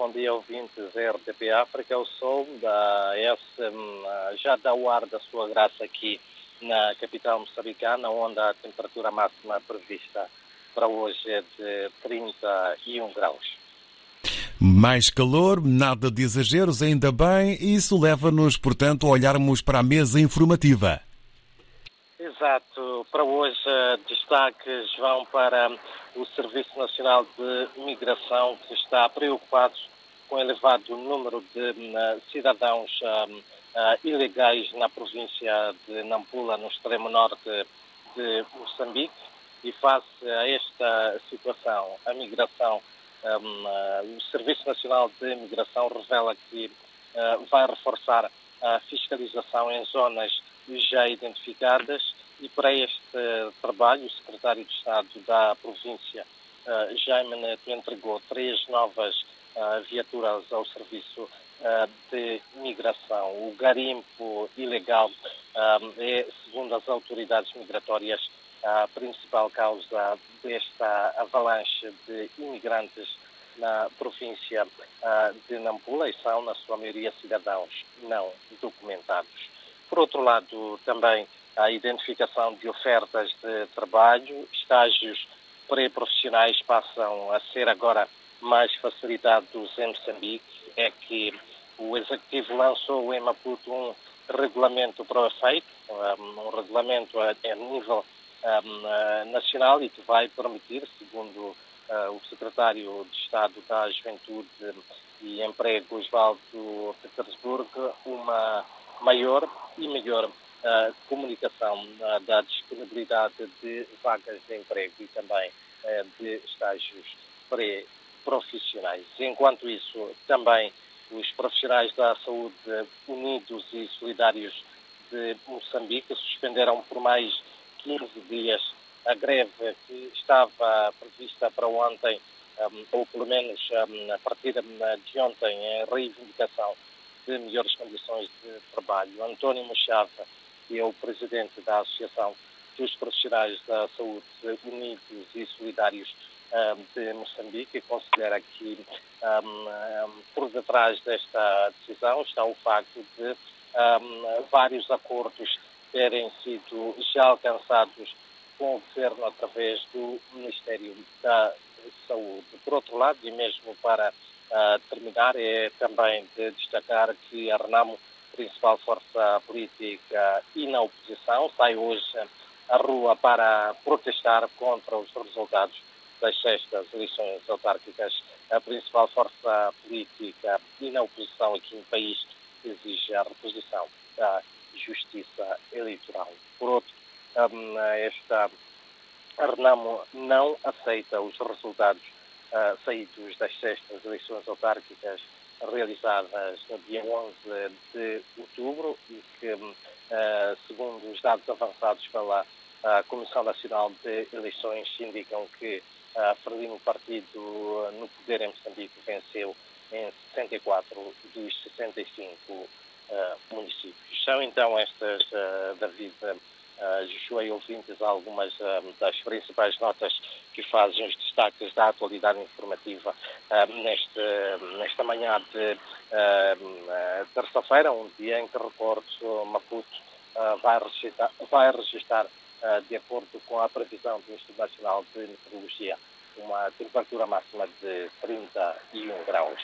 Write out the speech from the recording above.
bom dia ouvintes da RTP África. Eu sou da S, já dá o ar da sua graça aqui na capital moçambicana, onde a temperatura máxima prevista para hoje é de 31 graus. Mais calor, nada de exageros, ainda bem. Isso leva-nos, portanto, a olharmos para a mesa informativa. Exato. Para hoje, destaques vão para o Serviço Nacional de Migração, que está preocupado com o elevado número de uh, cidadãos uh, uh, ilegais na província de Nampula, no extremo norte de Moçambique. E face a esta situação, a migração, um, o Serviço Nacional de Migração revela que vai reforçar a fiscalização em zonas já identificadas e para este trabalho o secretário de Estado da província, uh, Jaime Neto, entregou três novas uh, viaturas ao serviço uh, de migração. O garimpo ilegal é, segundo as autoridades migratórias, a principal causa desta avalanche de imigrantes na província de Nampula e são, na sua maioria, cidadãos não documentados. Por outro lado, também a identificação de ofertas de trabalho, estágios pré-profissionais passam a ser agora mais facilitados em Moçambique. É que o Executivo lançou em Maputo um regulamento para o efeito, um regulamento a, nível um, nacional e que vai permitir, segundo uh, o Secretário de Estado da Juventude e Emprego, Osvaldo Petersburgo, uma maior e melhor uh, comunicação uh, da disponibilidade de vagas de emprego e também uh, de estágios pré-profissionais. Enquanto isso, também os profissionais da saúde unidos e solidários de Moçambique suspenderam por mais 15 dias a greve que estava prevista para ontem, ou pelo menos a partir de ontem, em reivindicação de melhores condições de trabalho. António Machado que é o presidente da Associação dos Profissionais da Saúde Unidos e Solidários um, de Moçambique, considera que um, um, por detrás desta decisão está o facto de vários acordos terem sido já alcançados com o Governo através do Ministério da Saúde. Por outro lado, e mesmo para uh, terminar, é também de destacar que a Renamo principal força política e na oposição, sai hoje à rua para protestar contra os resultados das sextas eleições autárquicas. A principal força política e na oposição aqui no país exige a reposição da justiça eleitoral. Por outro, hum, esta Renamo não aceita os resultados uh, saídos das sextas eleições autárquicas realizadas no dia 11 de outubro e que, eh, segundo os dados avançados pela eh, Comissão Nacional de Eleições, indicam que a Frelimo Partido no poder em Moçambique venceu em 64 dos 65 eh, municípios. São então estas, David, uh, Josué e ouvintes, algumas uh, das principais notas que fazem os destaques da atualidade informativa uh, neste, nesta manhã de terça-feira, um dia em que, recordo, Maputo vai registrar, vai registrar de acordo com a previsão do Instituto Nacional de Meteorologia, uma temperatura máxima de 31 graus.